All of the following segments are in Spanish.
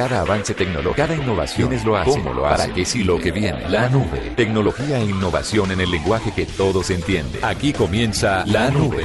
Cada avance tecnológico, cada innovación es lo hace. ¿Cómo lo hace? Para que sí lo que viene. La nube. Tecnología e innovación en el lenguaje que todos entienden. Aquí comienza La Nube.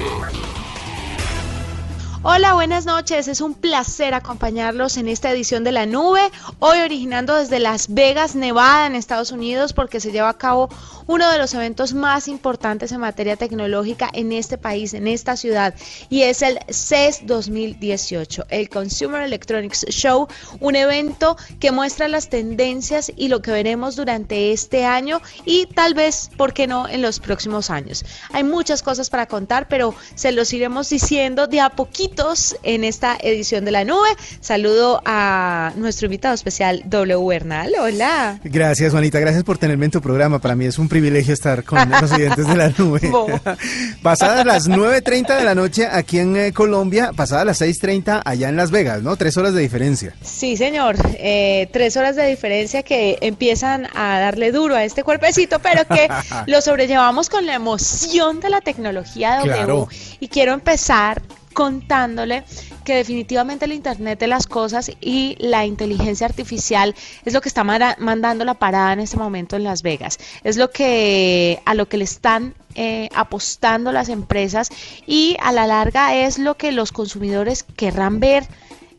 Hola, buenas noches. Es un placer acompañarlos en esta edición de La Nube, hoy originando desde Las Vegas, Nevada, en Estados Unidos, porque se lleva a cabo uno de los eventos más importantes en materia tecnológica en este país, en esta ciudad, y es el CES 2018, el Consumer Electronics Show, un evento que muestra las tendencias y lo que veremos durante este año y tal vez, ¿por qué no?, en los próximos años. Hay muchas cosas para contar, pero se los iremos diciendo de a poquito en esta edición de la nube. Saludo a nuestro invitado especial, W. Bernal. Hola. Gracias, Juanita. Gracias por tenerme en tu programa. Para mí es un privilegio estar con los oyentes de la nube. pasadas las 9.30 de la noche aquí en eh, Colombia, pasadas las 6.30 allá en Las Vegas, ¿no? Tres horas de diferencia. Sí, señor. Eh, tres horas de diferencia que empiezan a darle duro a este cuerpecito, pero que lo sobrellevamos con la emoción de la tecnología W. Y quiero empezar contándole que definitivamente el Internet de las Cosas y la inteligencia artificial es lo que está mandando la parada en este momento en Las Vegas. Es lo que a lo que le están eh, apostando las empresas y a la larga es lo que los consumidores querrán ver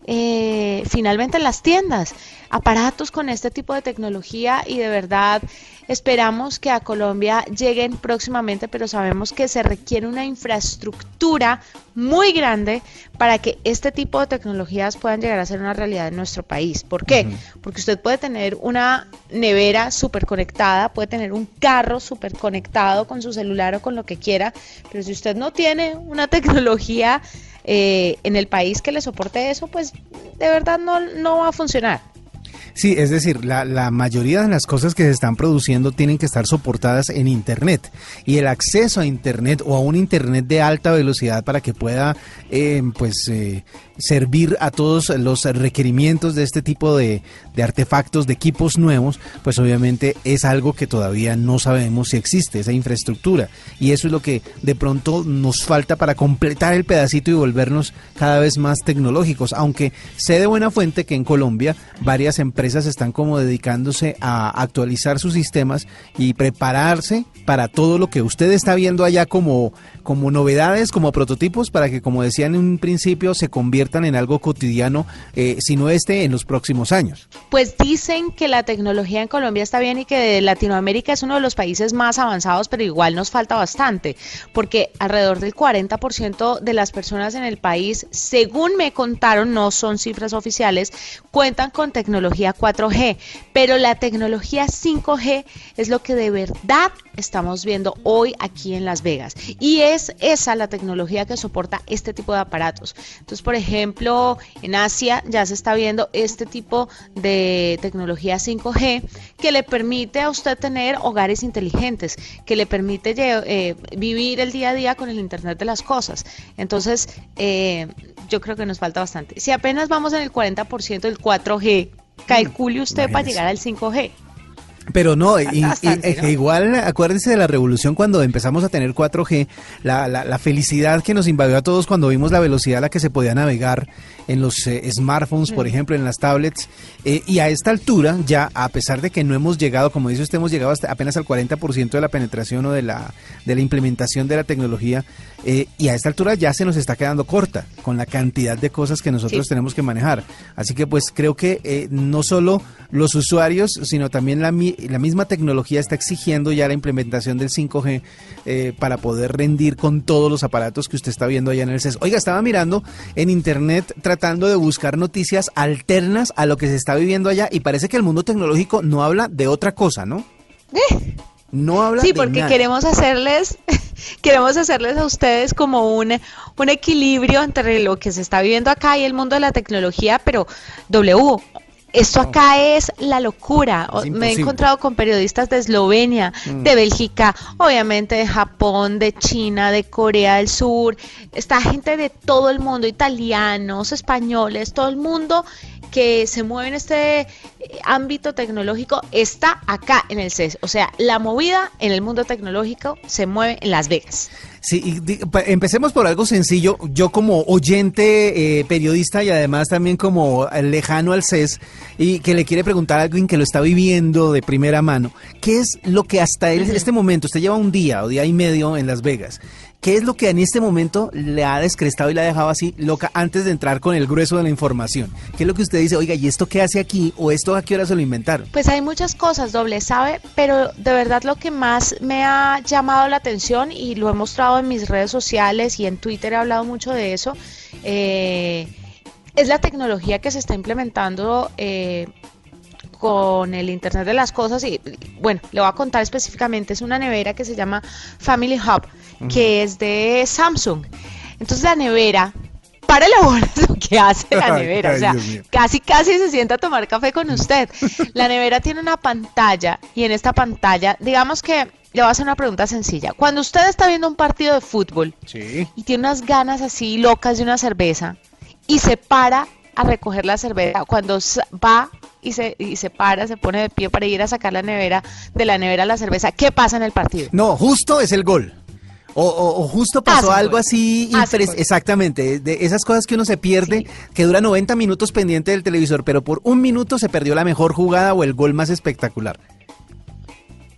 eh, finalmente en las tiendas. Aparatos con este tipo de tecnología y de verdad Esperamos que a Colombia lleguen próximamente, pero sabemos que se requiere una infraestructura muy grande para que este tipo de tecnologías puedan llegar a ser una realidad en nuestro país. ¿Por qué? Porque usted puede tener una nevera súper conectada, puede tener un carro súper conectado con su celular o con lo que quiera, pero si usted no tiene una tecnología eh, en el país que le soporte eso, pues de verdad no, no va a funcionar. Sí, es decir, la, mayoría de las cosas que se están produciendo tienen que estar soportadas en Internet. Y el acceso a Internet o a un Internet de alta velocidad para que pueda eh, pues, eh, servir a todos los requerimientos de este tipo de, artefactos, de equipos nuevos, pues obviamente es algo que todavía no sabemos si existe, esa infraestructura. Y eso es lo que de pronto nos falta para completar el pedacito y volvernos cada vez más tecnológicos. Aunque sé de buena fuente que en Colombia varias empresas están como dedicándose a actualizar sus sistemas y prepararse para todo lo que usted está viendo allá como, como novedades, como prototipos, para que como decía en un principio se convierta en algo cotidiano, eh, sino este en los próximos años? Pues dicen que la tecnología en Colombia está bien y que Latinoamérica es uno de los países más avanzados, pero igual nos falta bastante, porque alrededor del 40% de las personas en el país, según me contaron, no son cifras oficiales, cuentan con tecnología 4G, pero la tecnología 5G es lo que de verdad estamos viendo hoy aquí en Las Vegas. Y es esa la tecnología que soporta este tipo de aparatos. Entonces, por ejemplo, en Asia ya se está viendo este tipo de tecnología 5G que le permite a usted tener hogares inteligentes, que le permite eh, vivir el día a día con el Internet de las Cosas. Entonces, eh, yo creo que nos falta bastante. Si apenas vamos en el 40% del 4G, calcule usted para llegar al 5G. Pero no, y, igual acuérdense de la revolución cuando empezamos a tener 4G, la, la, la, felicidad que nos invadió a todos cuando vimos la velocidad a la que se podía navegar en los eh, smartphones, por mm. ejemplo, en las tablets. Eh, y a esta altura, ya a pesar de que no hemos llegado, como dice usted, hemos llegado hasta apenas al 40% de la penetración o de la, de la implementación de la tecnología, eh, y a esta altura ya se nos está quedando corta con la cantidad de cosas que nosotros tenemos que manejar. Así que pues creo que no solo los usuarios, sino también la, la misma tecnología está exigiendo ya la implementación del 5G para poder rendir con todos los aparatos que usted está viendo allá en el CES. Oiga, estaba mirando en internet, tratando de buscar noticias alternas a lo que se está viviendo allá y parece que el mundo tecnológico no habla de otra cosa, ¿no? No habla sí, porque queremos hacerles, queremos hacerles a ustedes como un, un equilibrio entre lo que se está viviendo acá y el mundo de la tecnología, pero W, esto acá es la locura. Me he encontrado con periodistas de Eslovenia, mm. de Bélgica, obviamente de Japón, de China, de Corea del Sur. Está gente de todo el mundo, italianos, españoles, todo el mundo que se mueve en este eh, ámbito tecnológico está acá en el CES. O sea, la movida en el mundo tecnológico se mueve en Las Vegas. Sí, empecemos por algo sencillo. Yo como oyente, eh, periodista y además también como lejano al CES y que le quiere preguntar a alguien que lo está viviendo de primera mano, ¿qué es lo que hasta este momento, usted lleva un día o día y medio en Las Vegas, ¿Qué es lo que en este momento le ha descrestado y le ha dejado así loca antes de entrar con el grueso de la información? ¿Qué es lo que usted dice, oiga, ¿y esto qué hace aquí? ¿O esto a qué hora se lo inventaron? Pues hay muchas cosas, doble, ¿sabe? Pero de verdad lo que más me ha llamado la atención y lo he mostrado en mis redes sociales y en Twitter he hablado mucho de eso, eh, es la tecnología que se está implementando. Eh, con el Internet de las Cosas y bueno, le voy a contar específicamente, es una nevera que se llama Family Hub que es de Samsung. Entonces la nevera, para la bola lo que hace la nevera, o sea, casi casi se sienta a tomar café con usted. La nevera tiene una pantalla y en esta pantalla, digamos que le voy a hacer una pregunta sencilla. Cuando usted está viendo un partido de fútbol y tiene unas ganas así locas de una cerveza y se para a recoger la cerveza, cuando va y se, y se para, se pone de pie para ir a sacar la nevera, de la nevera la cerveza, ¿qué pasa en el partido? No, justo es el gol. O, justo pasó algo así, exactamente, de esas cosas que uno se pierde, que dura 90 minutos pendiente del televisor, pero por un minuto se perdió la mejor jugada o el gol más espectacular.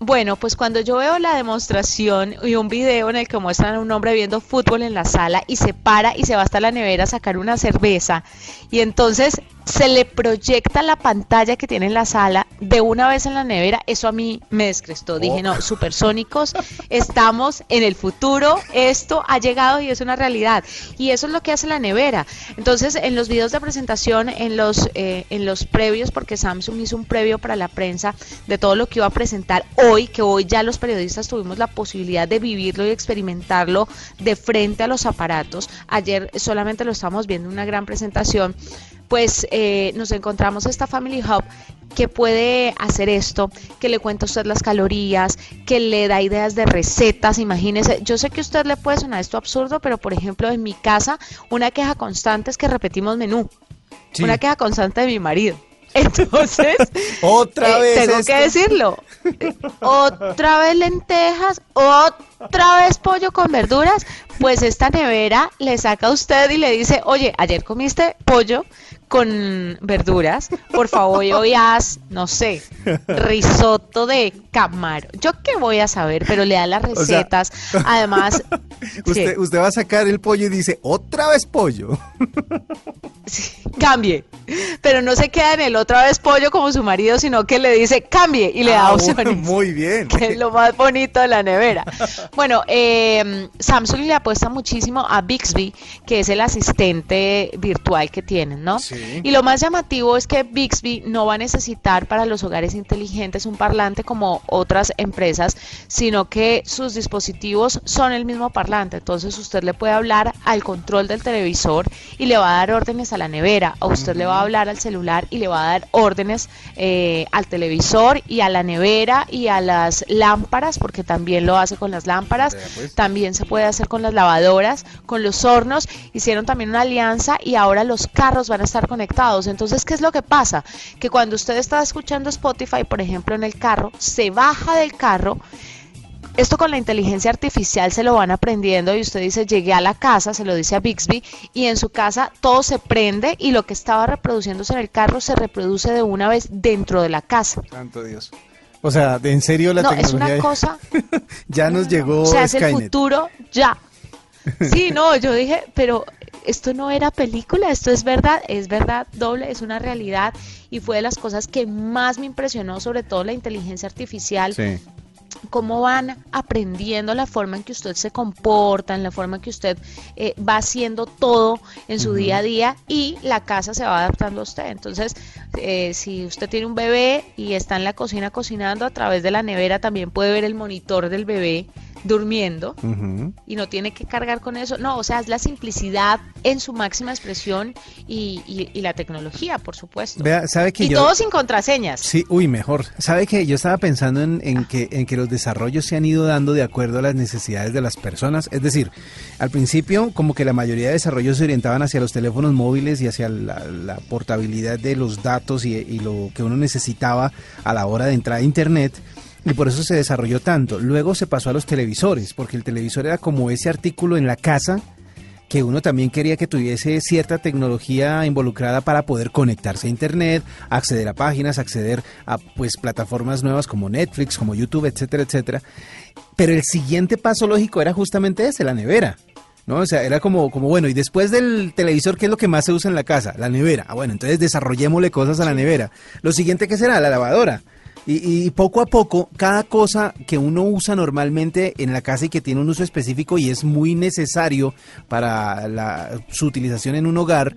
Bueno, pues cuando yo veo la demostración y un video en el que muestran a un hombre viendo fútbol en la sala y se para y se va hasta la nevera a sacar una cerveza y entonces se le proyecta la pantalla que tiene en la sala de una vez en la nevera, eso a mí me descrestó. Dije, no, supersónicos, estamos en el futuro, esto ha llegado y es una realidad. Y eso es lo que hace la nevera. Entonces, en los videos de presentación, en los, eh, en los previos, porque Samsung hizo un previo para la prensa de todo lo que iba a presentar hoy, que hoy ya los periodistas tuvimos la posibilidad de vivirlo y experimentarlo de frente a los aparatos. Ayer solamente lo estamos viendo en una gran presentación pues eh, nos encontramos esta Family Hub que puede hacer esto, que le cuenta a usted las calorías, que le da ideas de recetas, imagínese, yo sé que a usted le puede sonar esto absurdo, pero por ejemplo en mi casa una queja constante es que repetimos menú, una queja constante de mi marido. Entonces, otra eh, vez tengo que decirlo. otra vez lentejas, otra vez pollo con verduras. Pues esta nevera le saca a usted y le dice, oye, ayer comiste pollo, con verduras, por favor, hoy haz, no sé, risotto de camarón. Yo qué voy a saber, pero le da las recetas. Además, usted, usted va a sacar el pollo y dice, otra vez pollo. cambie. Pero no se queda en el otra vez pollo como su marido, sino que le dice cambie y le da ah, opciones. muy bien. Que es lo más bonito de la nevera. Bueno, eh, Samsung le apuesta muchísimo a Bixby, que es el asistente virtual que tienen, ¿no? Y lo más llamativo es que Bixby no va a necesitar para los hogares inteligentes un parlante como otras empresas, sino que sus dispositivos son el mismo parlante. Entonces usted le puede hablar al control del televisor y le va a dar órdenes a la nevera, o usted le va a hablar al celular y le va a dar órdenes eh, al televisor y a la nevera y a las lámparas, porque también lo hace con las lámparas, pues. también se puede hacer con las lavadoras, con los hornos, hicieron también una alianza y ahora los carros van a estar conectados. Entonces, ¿qué es lo que pasa? Que cuando usted está escuchando Spotify, por ejemplo, en el carro, se baja del carro, esto con la inteligencia artificial se lo van aprendiendo y usted dice, llegué a la casa, se lo dice a Bixby, y en su casa todo se prende y lo que estaba reproduciéndose en el carro se reproduce de una vez dentro de la casa. Santo Dios. O sea, en serio la no, tecnología... es una cosa... ya nos llegó O sea, es el futuro ya. Sí, no, yo dije, pero esto no era película, esto es verdad, es verdad, doble, es una realidad y fue de las cosas que más me impresionó, sobre todo la inteligencia artificial. Sí cómo van aprendiendo la forma en que usted se comporta, en la forma en que usted eh, va haciendo todo en su día a día y la casa se va adaptando a usted. Entonces, eh, si usted tiene un bebé y está en la cocina cocinando, a través de la nevera también puede ver el monitor del bebé durmiendo y no tiene que cargar con eso. No, o sea, es la simplicidad en su máxima expresión y, la tecnología, por supuesto. ¿sabe que y todo sin contraseñas. Sí, uy, mejor. ¿Sabe que yo estaba pensando en, que, en que los desarrollos se han ido dando de acuerdo a las necesidades de las personas? Es decir, al principio como que la mayoría de desarrollos se orientaban hacia los teléfonos móviles y hacia la, portabilidad de los datos y, y lo que uno necesitaba a la hora de entrar a Internet y por eso se desarrolló tanto. Luego se pasó a los televisores, porque el televisor era como ese artículo en la casa que uno también quería que tuviese cierta tecnología involucrada para poder conectarse a internet, acceder a páginas, acceder a pues plataformas nuevas como Netflix, como YouTube, etcétera, etcétera. Pero el siguiente paso lógico era justamente ese, la nevera. ¿no? O sea, era como, como, bueno, y después del televisor, ¿qué es lo que más se usa en la casa? La nevera. Ah, bueno, entonces desarrollémosle cosas a la nevera. Lo siguiente, ¿qué será? La lavadora. Y, poco a poco, cada cosa que uno usa normalmente en la casa y que tiene un uso específico y es muy necesario para su utilización en un hogar,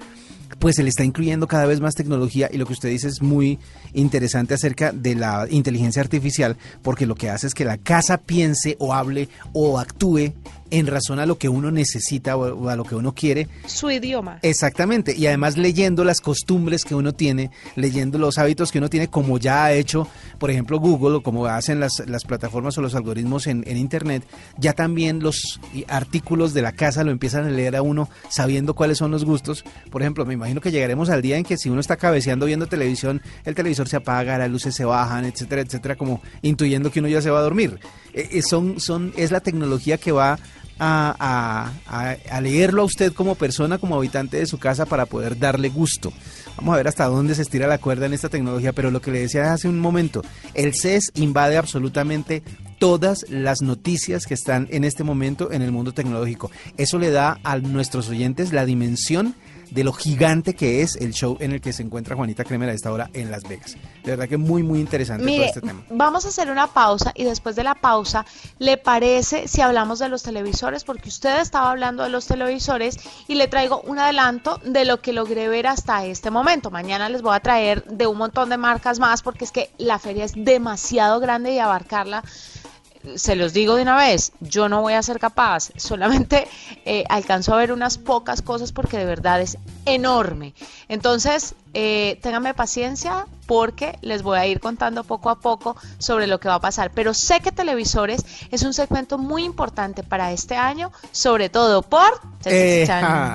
pues se le está incluyendo cada vez más tecnología y lo que usted dice es muy interesante acerca de la inteligencia artificial porque lo que hace es que la casa piense o hable o actúe en razón a lo que uno necesita o a lo que uno quiere. Su idioma. Exactamente, y además leyendo las costumbres que uno tiene, leyendo los hábitos que uno tiene, como ya ha hecho, por ejemplo, Google o como hacen las, las plataformas o los algoritmos en, en, Internet, ya también los artículos de la casa lo empiezan a leer a uno sabiendo cuáles son los gustos. Por ejemplo, me imagino que llegaremos al día en que si uno está cabeceando viendo televisión, el televisor se apaga, las luces se bajan, etcétera, etcétera, como intuyendo que uno ya se va a dormir. Eh, eh, son, son, es la tecnología que va a, a, leerlo a usted como persona, como habitante de su casa para poder darle gusto. Vamos a ver hasta dónde se estira la cuerda en esta tecnología, pero lo que le decía hace un momento, el CES invade absolutamente todas las noticias que están en este momento en el mundo tecnológico. Eso le da a nuestros oyentes la dimensión de lo gigante que es el show en el que se encuentra Juanita Kremer a esta hora en Las Vegas. De verdad que muy, muy interesante todo este tema. Vamos a hacer una pausa y después de la pausa, ¿le parece si hablamos de los televisores? Porque usted estaba hablando de los televisores y le traigo un adelanto de lo que logré ver hasta este momento. Mañana les voy a traer de un montón de marcas más porque es que la feria es demasiado grande y abarcarla se los digo de una vez, yo no voy a ser capaz, solamente eh, alcanzo a ver unas pocas cosas porque de verdad es enorme. Entonces, eh, ténganme paciencia porque les voy a ir contando poco a poco sobre lo que va a pasar. Pero sé que televisores es un segmento muy importante para este año, sobre todo por... Eh,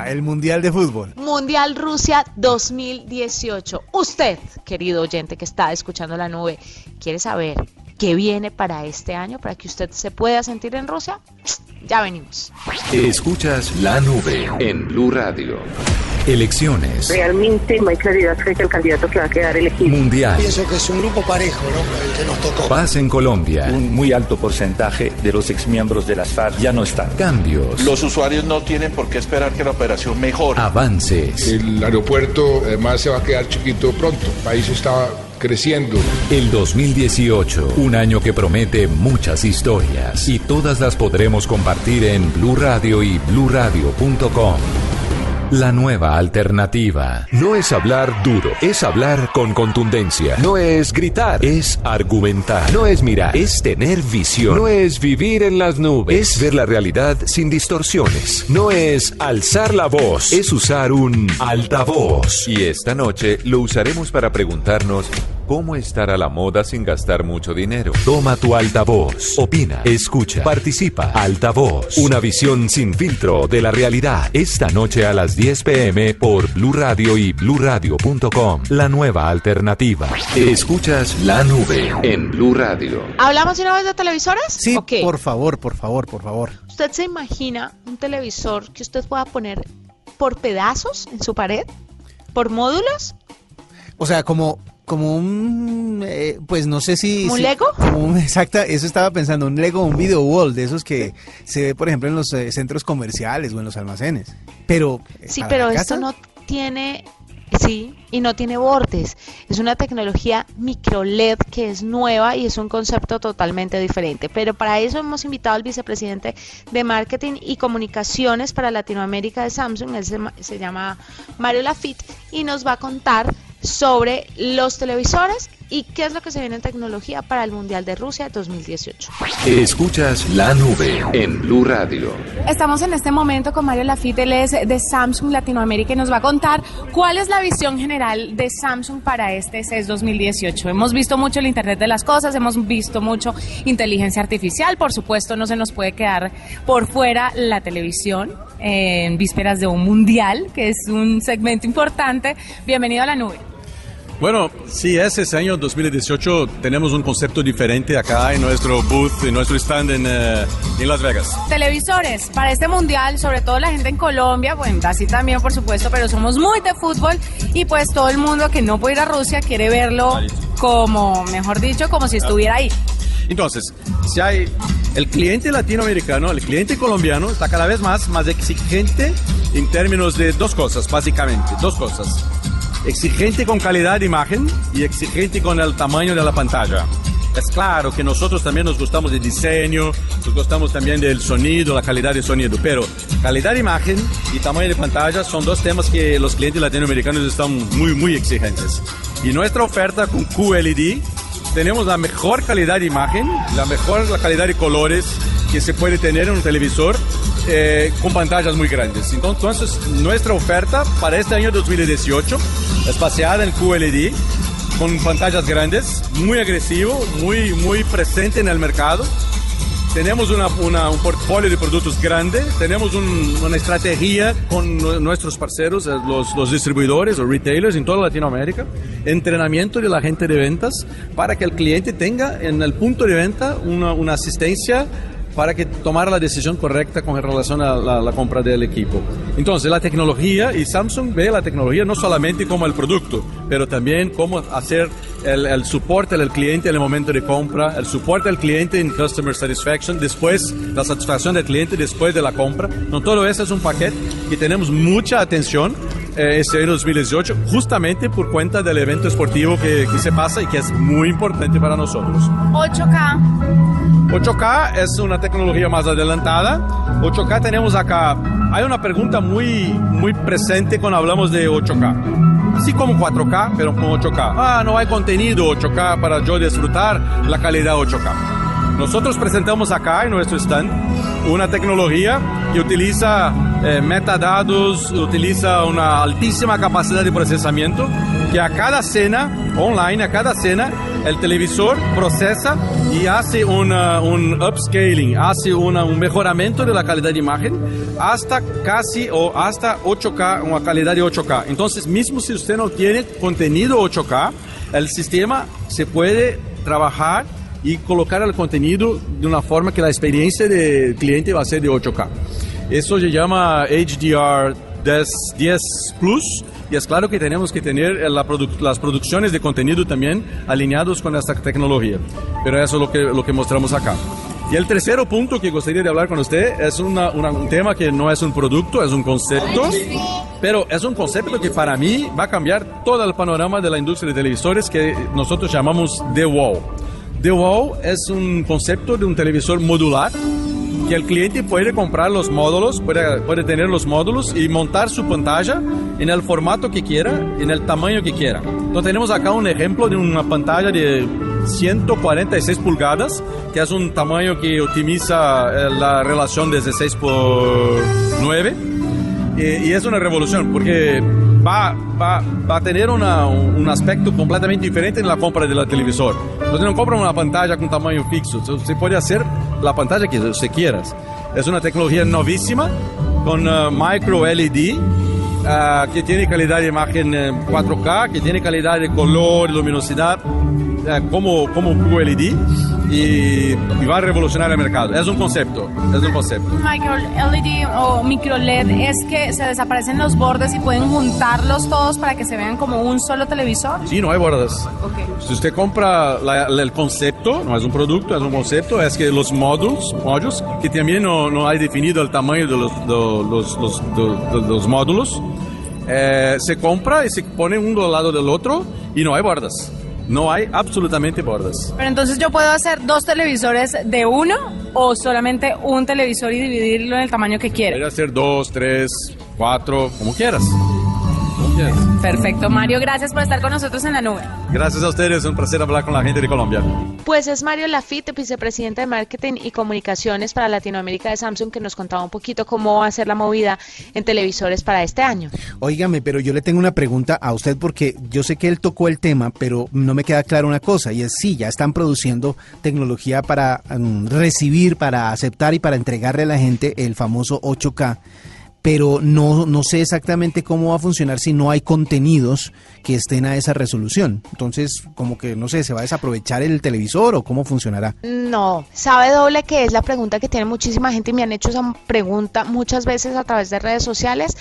el Mundial de Fútbol. Mundial Rusia 2018. Usted, querido oyente que está escuchando la nube, quiere saber ¿Qué viene para este año para que usted se pueda sentir en Rusia? Ya venimos. Escuchas la nube en Blue Radio. Elecciones. Realmente no hay claridad frente al candidato que va a quedar elegido. Mundial. Pienso que es un grupo parejo, ¿no? El que nos tocó. Paz en Colombia. Un muy alto porcentaje de los exmiembros de las FARC ya no están. Cambios. Los usuarios no tienen por qué esperar que la operación mejore. Avances. El aeropuerto además se va a quedar chiquito pronto. El país está creciendo. El 2018, un año que promete muchas historias y todas las podremos compartir en Blue Radio y bluradio.com. La nueva alternativa. No es hablar duro, es hablar con contundencia. No es gritar, es argumentar. No es mirar, es tener visión. No es vivir en las nubes, es ver la realidad sin distorsiones. No es alzar la voz, es usar un altavoz. Y esta noche lo usaremos para preguntarnos cómo estar a la moda sin gastar mucho dinero. Toma tu altavoz, opina, escucha, participa. Altavoz, una visión sin filtro de la realidad. Esta noche a las 10 pm por Blue Radio y bluradio.com. La nueva alternativa. Escuchas la nube en Blue Radio. ¿Hablamos una vez de televisores? Sí, por favor, por favor, por favor. ¿Usted se imagina un televisor que usted pueda poner por pedazos en su pared? ¿Por módulos? O sea, como como un, eh, pues no sé si... ¿Un Lego? Como exacta, eso estaba pensando, un Lego, un video wall, de esos que se ve, por ejemplo, en los eh, centros comerciales o en los almacenes. Pero... Sí, pero esto no tiene Sí, y no tiene bordes. Es una tecnología micro LED que es nueva y es un concepto totalmente diferente. Pero para eso hemos invitado al vicepresidente de Marketing y Comunicaciones para Latinoamérica de Samsung, él se, se llama Mario Lafitte, y nos va a contar sobre los televisores y qué es lo que se viene en tecnología para el Mundial de Rusia 2018. Escuchas la nube en Blue Radio. Estamos en este momento con Mario Lafitte, él es de Samsung Latinoamérica y nos va a contar cuál es la visión general de Samsung para este CES 2018. Hemos visto mucho el Internet de las Cosas, hemos visto mucho inteligencia artificial, por supuesto no se nos puede quedar por fuera la televisión en vísperas de un mundial, que es un segmento importante. Bienvenido a la nube. Bueno, sí, ese año 2018 tenemos un concepto diferente acá en nuestro booth, en nuestro stand en, eh, en, Las Vegas. Televisores para este mundial, sobre todo la gente en Colombia, bueno, así también por supuesto, pero somos muy de fútbol y pues todo el mundo que no puede ir a Rusia quiere verlo como, mejor dicho, como si estuviera ahí. Entonces, si hay el cliente latinoamericano, el cliente colombiano está cada vez más, más exigente en términos de dos cosas, básicamente, dos cosas exigente con calidad de imagen y exigente con el tamaño de la pantalla. Es claro que nosotros también nos gustamos del diseño, nos gustamos también del sonido, la calidad de sonido, pero calidad de imagen y tamaño de pantalla son dos temas que los clientes latinoamericanos están muy, muy exigentes. Y nuestra oferta con QLED tenemos la mejor calidad de imagen, la mejor calidad de colores que se puede tener en un televisor eh, con pantallas muy grandes. Entonces, nuestra oferta para este año 2018 es paseada en QLED con pantallas grandes, muy agresivo, muy, muy presente en el mercado. Tenemos una, un portfolio de productos grande, tenemos una estrategia con nuestros parceros, eh, los, los distribuidores o retailers en toda Latinoamérica, entrenamiento de la gente de ventas para que el cliente tenga en el punto de venta una, una asistencia para que tomar la decisión correcta con relación a la, compra del equipo. Entonces, la tecnología, y Samsung ve la tecnología no solamente como el producto, pero también cómo hacer el, el soporte al cliente en el momento de compra, el soporte al cliente en Customer Satisfaction, después la satisfacción del cliente después de la compra. No, todo eso es un paquete que tenemos mucha atención eh, este año 2018, justamente por cuenta del evento esportivo que, que se pasa y que es muy importante para nosotros. 8K. 8K es una tecnología más adelantada. 8K tenemos acá, hay una pregunta muy, muy presente cuando hablamos de 8K. Así como 4K, pero con 8K. Ah, no hay contenido 8K para yo disfrutar la calidad 8K. Nosotros presentamos acá en nuestro stand una tecnología que utiliza eh, metadados, utiliza una altísima capacidad de procesamiento que a cada cena online, a cada cena, el televisor procesa y hace una, un upscaling, hace una, un mejoramiento de la calidad de imagen hasta casi o hasta 8K, una calidad de 8K. Entonces, mismo si usted no tiene contenido 8K, el sistema se puede trabajar y colocar el contenido de una forma que la experiencia del cliente va a ser de 8K. Eso se llama HDR 10, Plus y es claro que tenemos que tener las producciones de contenido también alineados con esta tecnología. Pero eso es lo que, lo que mostramos acá. Y el tercer punto que gustaría de hablar con usted es una, un tema que no es un producto, es un concepto, pero es un concepto que para mí va a cambiar todo el panorama de la industria de televisores que nosotros llamamos The Wall. The Wall es un concepto de un televisor modular que el cliente puede comprar los módulos, puede, puede tener los módulos y montar su pantalla en el formato que quiera, en el tamaño que quiera. Entonces tenemos acá un ejemplo de una pantalla de 146 pulgadas, que es un tamaño que optimiza eh, la relación de 16 por 9. Y, y es una revolución porque va, va, va a tener una, un aspecto completamente diferente en la compra de la televisor. Entonces no compra una pantalla con tamaño fixo, se puede hacer la pantalla que usted quiera. Es una tecnología novísima con uh, micro LED uh, que tiene calidad de imagen 4K, que tiene calidad de color, luminosidad como, como QLED y, y, va a revolucionar el mercado. Es un concepto, es un concepto. Micro LED o micro LED es que se desaparecen los bordes y pueden juntarlos todos para que se vean como un solo televisor. Sí, no hay bordes. Okay. Si usted compra la, el concepto, no es un producto, es un concepto, es que los módulos, módulos que también no, no hay definido el tamaño de los, de los, los, de, de los módulos, eh, se compra y se pone uno al lado del otro y no hay bordas. No hay absolutamente bordas. Pero entonces yo puedo hacer dos televisores de uno o solamente un televisor y dividirlo en el tamaño que quiera. Hacer dos, tres, cuatro, como quieras. Perfecto, Mario, gracias por estar con nosotros en la nube. Gracias a ustedes, es un placer hablar con la gente de Colombia. Pues es Mario Lafitte, vicepresidente de Marketing y Comunicaciones para Latinoamérica de Samsung, que nos contaba un poquito cómo va a ser la movida en televisores para este año. Óigame, pero yo le tengo una pregunta a usted porque yo sé que él tocó el tema, pero no me queda claro una cosa, y es sí, ya están produciendo tecnología para um, recibir, para aceptar y para entregarle a la gente el famoso 8K pero no, no sé exactamente cómo va a funcionar si no hay contenidos que estén a esa resolución. Entonces, como que, no sé, ¿se va a desaprovechar el televisor o cómo funcionará? No, sabe doble que es la pregunta que tiene muchísima gente y me han hecho esa pregunta muchas veces a través de redes sociales.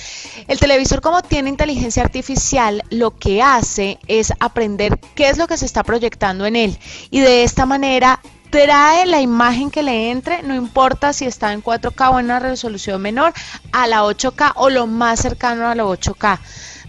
El televisor como tiene inteligencia artificial, lo que hace es aprender qué es lo que se está proyectando en él y de esta manera trae la imagen que le entre, no importa si está en 4K o en una resolución menor, a la 8K o lo más cercano a la 8K.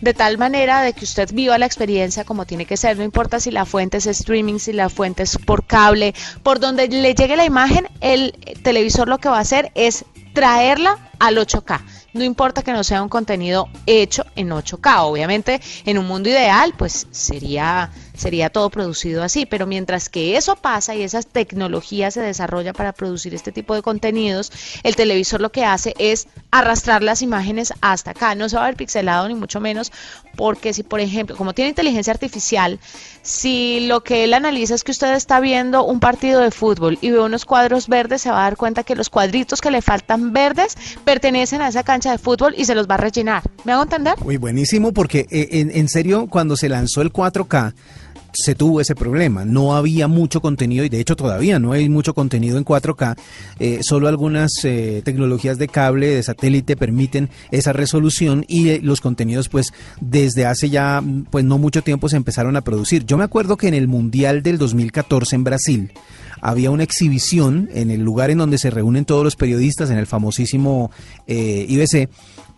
De tal manera de que usted viva la experiencia como tiene que ser, no importa si la fuente es streaming, si la fuente es por cable, por donde le llegue la imagen, el televisor lo que va a hacer es traerla al 8K. No importa que no sea un contenido hecho en 8K. Obviamente, en un mundo ideal, pues sería sería todo producido así, pero mientras que eso pasa y esa tecnología se desarrolla para producir este tipo de contenidos, el televisor lo que hace es arrastrar las imágenes hasta acá, no se va a ver pixelado ni mucho menos, porque si por ejemplo, como tiene inteligencia artificial, si lo que él analiza es que usted está viendo un partido de fútbol y ve unos cuadros verdes, se va a dar cuenta que los cuadritos que le faltan verdes pertenecen a esa cancha de fútbol y se los va a rellenar. ¿Me hago entender? Muy buenísimo, porque eh, en serio, cuando se lanzó el 4K, se tuvo ese problema. No había mucho contenido y de hecho todavía no hay mucho contenido en 4K. Eh, solo algunas eh, tecnologías de cable, de satélite permiten esa resolución y eh, los contenidos pues desde hace ya pues no mucho tiempo se empezaron a producir. Yo me acuerdo que en el Mundial del 2014 en Brasil había una exhibición en el lugar en donde se reúnen todos los periodistas, en el famosísimo IBC,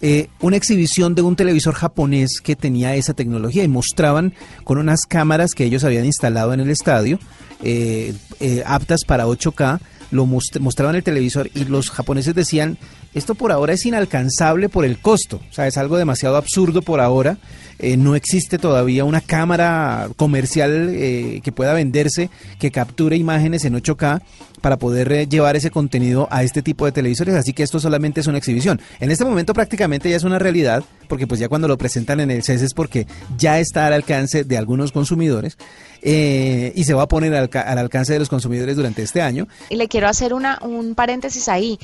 eh, una exhibición de un televisor japonés que tenía esa tecnología y mostraban con unas cámaras que ellos habían instalado en el estadio, eh, eh, aptas para 8K, lo mostraban el televisor y los japoneses decían, esto por ahora es inalcanzable por el costo, o sea, es algo demasiado absurdo por ahora eh, no existe todavía una cámara comercial eh, que pueda venderse que capture imágenes en 8K para poder eh, llevar ese contenido a este tipo de televisores, así que esto solamente es una exhibición. En este momento prácticamente ya es una realidad, porque pues ya cuando lo presentan en el CES es porque ya está al alcance de algunos consumidores y se va a poner al, al, alcance de los consumidores durante este año. Y le quiero hacer una, un paréntesis ahí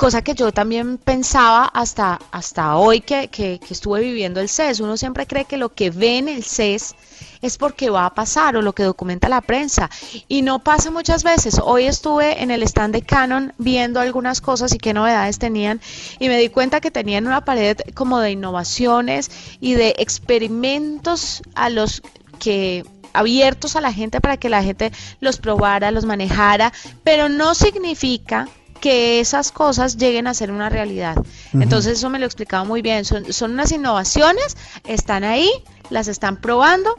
cosa que yo también pensaba hasta, hasta hoy que, que, estuve viviendo el CES. Uno siempre cree que lo que ve en el CES es porque va a pasar o lo que documenta la prensa. Y no pasa muchas veces. Hoy estuve en el stand de Canon viendo algunas cosas y qué novedades tenían y me di cuenta que tenían una pared como de innovaciones y de experimentos a los que abiertos a la gente para que la gente los probara, los manejara, pero no significa que esas cosas lleguen a ser una realidad. Entonces eso me lo explicaba muy bien. Son, son unas innovaciones, están ahí, las están probando,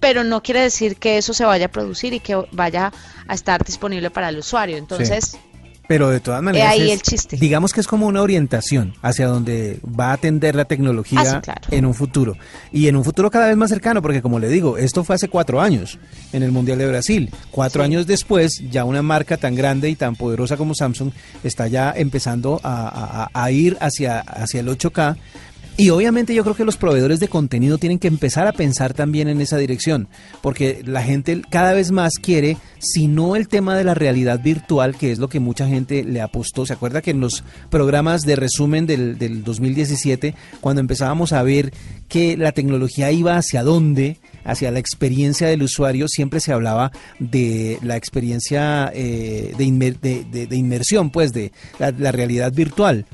pero no quiere decir que eso se vaya a producir y que vaya a estar disponible para el usuario. Entonces, pero de todas maneras, digamos que es como una orientación hacia donde va a atender la tecnología ah, en un futuro. Y en un futuro cada vez más cercano, porque como le digo, esto fue hace cuatro años en el Mundial de Brasil. Cuatro años después, ya una marca tan grande y tan poderosa como Samsung está ya empezando a, a ir hacia, hacia el 8K y obviamente yo creo que los proveedores de contenido tienen que empezar a pensar también en esa dirección, porque la gente cada vez más quiere, si no el tema de la realidad virtual, que es lo que mucha gente le apostó. ¿Se acuerda que en los programas de resumen del, del 2017, cuando empezábamos a ver que la tecnología iba hacia dónde, hacia la experiencia del usuario, siempre se hablaba de la experiencia eh, de, de, inmersión, pues de la realidad virtual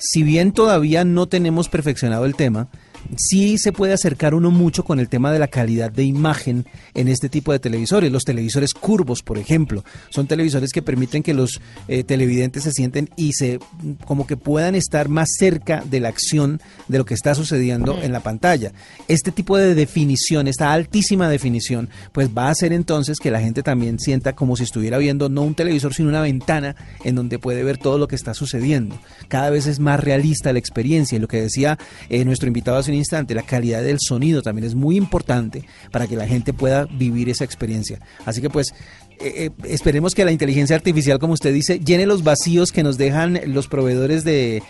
si bien todavía no tenemos perfeccionado el tema, sí se puede acercar uno mucho con el tema de la calidad de imagen en este tipo de televisores. Los televisores curvos, por ejemplo, son televisores que permiten que los eh, televidentes se sienten y se como que puedan estar más cerca de la acción de lo que está sucediendo en la pantalla. Este tipo de definición, esta altísima definición, pues va a hacer entonces que la gente también sienta como si estuviera viendo no un televisor, sino una ventana en donde puede ver todo lo que está sucediendo. Cada vez es más realista la experiencia y lo que decía eh, nuestro invitado hace un instante, la calidad del sonido también es muy importante para que la gente pueda vivir esa experiencia. Así que pues eh, eh, esperemos que la inteligencia artificial, como usted dice, llene los vacíos que nos dejan los proveedores de,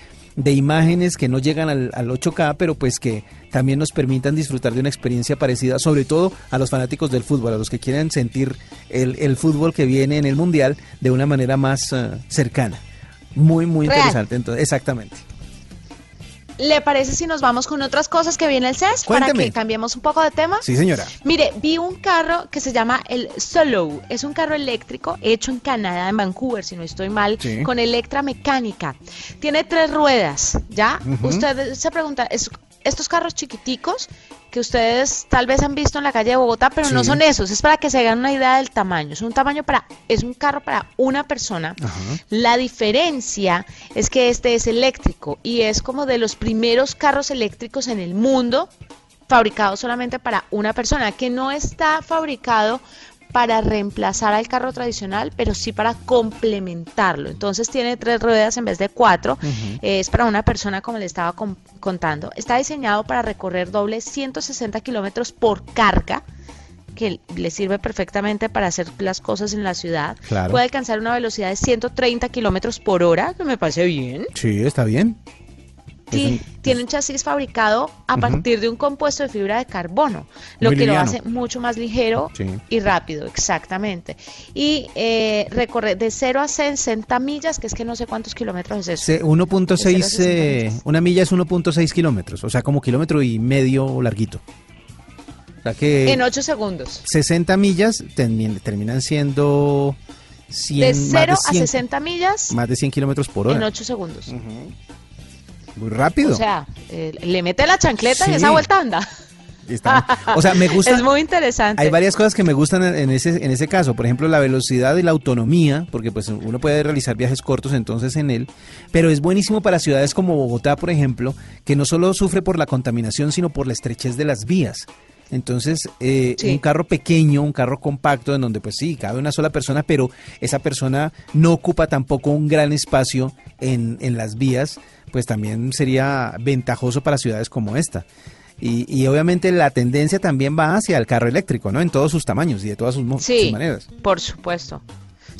imágenes que no llegan al, 8K, pero pues que también nos permitan disfrutar de una experiencia parecida, sobre todo a los fanáticos del fútbol, a los que quieren sentir el, fútbol que viene en el Mundial de una manera más cercana. Muy, muy interesante. Entonces, exactamente. ¿Le parece si nos vamos con otras cosas que viene el CES? Para que cambiemos un poco de tema. Sí, señora. Mire, vi un carro que se llama el Solo. Es un carro eléctrico hecho en Canadá, en Vancouver, si no estoy mal, con electramecánica. Tiene tres ruedas, ¿ya? Usted se pregunta, ¿es estos carros chiquiticos que ustedes tal vez han visto en la calle de Bogotá, pero no son esos, es para que se hagan una idea del tamaño. Es un tamaño para, es un carro para una persona. La diferencia es que este es eléctrico y es como de los primeros carros eléctricos en el mundo fabricados solamente para una persona, que no está fabricado para reemplazar al carro tradicional, pero sí para complementarlo. Entonces tiene tres ruedas en vez de cuatro. es para una persona, como le estaba contando. Está diseñado para recorrer doble 160 kilómetros por carga que le sirve perfectamente para hacer las cosas en la ciudad. Puede alcanzar una velocidad de 130 kilómetros por hora, que me parece bien. Sí, está bien tiene un chasis fabricado a partir de un compuesto de fibra de carbono, lo que lo hace mucho más ligero y rápido, exactamente. Y eh, recorre de 0 a 60 millas, que es que no sé cuántos kilómetros es eso. 1.6, eh, una milla es 1.6 kilómetros, o sea, como kilómetro y medio larguito. que en 8 segundos. 60 millas terminan siendo... 100, de 0 a 60 millas. Más de 100 kilómetros por hora. En 8 segundos. Muy rápido. O sea, eh, le mete la chancleta y esa vuelta anda. o sea, me gusta. Es muy interesante. Hay varias cosas que me gustan en ese, en ese caso. Por ejemplo, la velocidad y la autonomía, porque pues uno puede realizar viajes cortos entonces en él. Pero es buenísimo para ciudades como Bogotá, por ejemplo, que no solo sufre por la contaminación, sino por la estrechez de las vías. Entonces, eh, un carro pequeño, un carro compacto, en donde pues sí, cabe una sola persona, pero esa persona no ocupa tampoco un gran espacio en, en las vías, pues también sería ventajoso para ciudades como esta. Y, y, obviamente la tendencia también va hacia el carro eléctrico, ¿no? En todos sus tamaños y de todas sus, sus maneras. Por supuesto.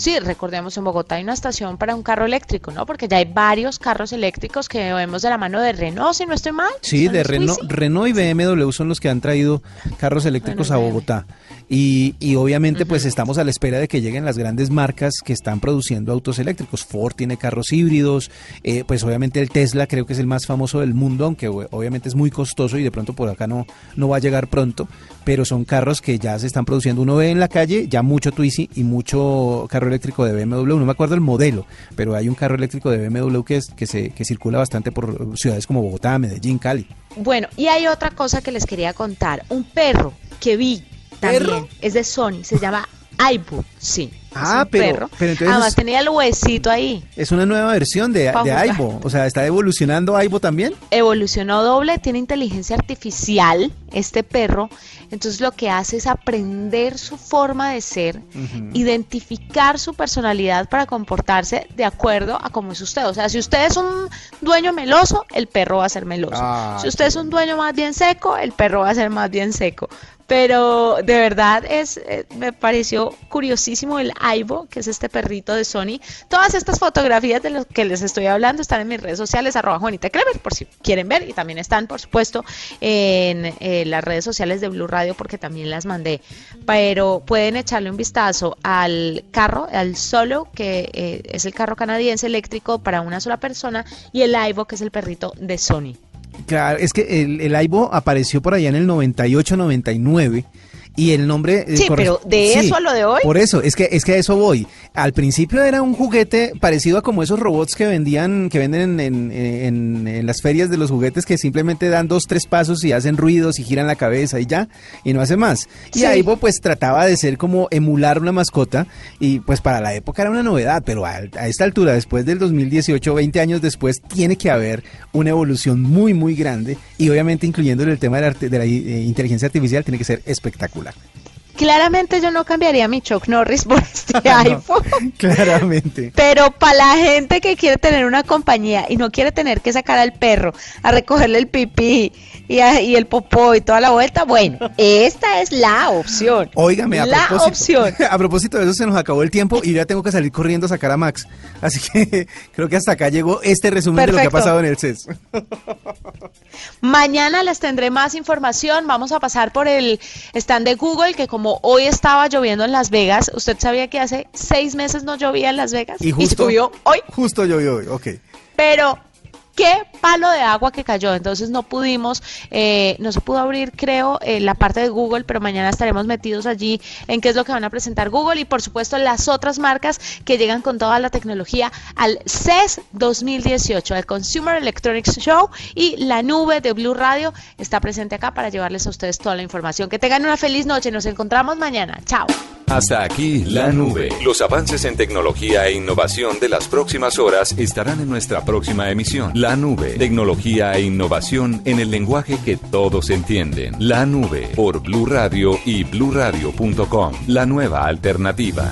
Sí, recordemos en Bogotá hay una estación para un carro eléctrico, ¿no? Porque ya hay varios carros eléctricos que vemos de la mano de Renault, si no estoy mal. Sí, de Renault, Renault y BMW son los que han traído carros eléctricos a Bogotá. Y, y obviamente pues estamos a la espera de que lleguen las grandes marcas que están produciendo autos eléctricos. Ford tiene carros híbridos, eh, pues obviamente el Tesla creo que es el más famoso del mundo, aunque obviamente es muy costoso y de pronto por acá no, no va a llegar pronto, pero son carros que ya se están produciendo. Uno ve en la calle ya mucho Twizy y mucho carro eléctrico de BMW, no me acuerdo el modelo, pero hay un carro eléctrico de BMW que, es, que, se, que circula bastante por ciudades como Bogotá, Medellín, Cali. Bueno, y hay otra cosa que les quería contar. Un perro que vi también es de Sony, se llama Aibo, sí. Ah, pero, pero entonces Además tenía el huesito ahí. Es una nueva versión de, de Aibo. O sea, ¿está evolucionando Aibo también? Evolucionó doble, tiene inteligencia artificial este perro. Entonces lo que hace es aprender su forma de ser, identificar su personalidad para comportarse de acuerdo a cómo es usted. O sea, si usted es un dueño meloso, el perro va a ser meloso. Ah, si usted es un dueño más bien seco, el perro va a ser más bien seco. Pero de verdad es, eh, me pareció curiosísimo el Aibo, que es este perrito de Sony. Todas estas fotografías de los que les estoy hablando están en mis redes sociales, arroba Juanita Clever, por si quieren ver. Y también están, por supuesto, en eh, las redes sociales de Blue Radio, porque también las mandé. Pero pueden echarle un vistazo al carro, al Solo, que eh, es el carro canadiense eléctrico para una sola persona, y el Aibo, que es el perrito de Sony. Claro, es que el, el Aibo apareció por allá en el 98-99 y el nombre... Eh, sí, pero de eso a lo de hoy. Por eso, es que, es que a eso voy. Al principio era un juguete parecido a como esos robots que vendían, que venden en, en, en, las ferias de los juguetes que simplemente dan dos, tres pasos y hacen ruidos y giran la cabeza y ya, y no hace más. Y Aibo pues trataba de ser como emular una mascota y pues para la época era una novedad, pero a, a esta altura, después del 2018, 20 años después, tiene que haber una evolución muy, muy grande y obviamente incluyendo el tema de la, de la eh, inteligencia artificial tiene que ser espectacular. Claramente yo no cambiaría mi Chuck Norris por este iPhone. Claramente. Pero para la gente que quiere tener una compañía y no quiere tener que sacar al perro a recogerle el pipí y, el popó y toda la vuelta, bueno, esta es la opción. Óigame, a la propósito, opción. A propósito de eso se nos acabó el tiempo y ya tengo que salir corriendo a sacar a Max. Así que creo que hasta acá llegó este resumen de lo que ha pasado en el CES. Mañana les tendré más información. Vamos a pasar por el stand de Google, que como hoy estaba lloviendo en Las Vegas, ¿usted sabía que hace seis meses no llovía en Las Vegas? Y justo llovió hoy. Justo llovió hoy, ok. Pero qué palo de agua que cayó. Entonces no pudimos, eh, no se pudo abrir, creo, eh, la parte de Google, pero mañana estaremos metidos allí en qué es lo que van a presentar Google y por supuesto las otras marcas que llegan con toda la tecnología al CES 2018, al Consumer Electronics Show y la nube de Blue Radio está presente acá para llevarles a ustedes toda la información. Que tengan una feliz noche, nos encontramos mañana. Chao. Hasta aquí la nube. Los avances en tecnología e innovación de las próximas horas estarán en nuestra próxima emisión. La nube, tecnología e innovación en el lenguaje que todos entienden. La nube por Blue Radio y bluradio.com. La nueva alternativa.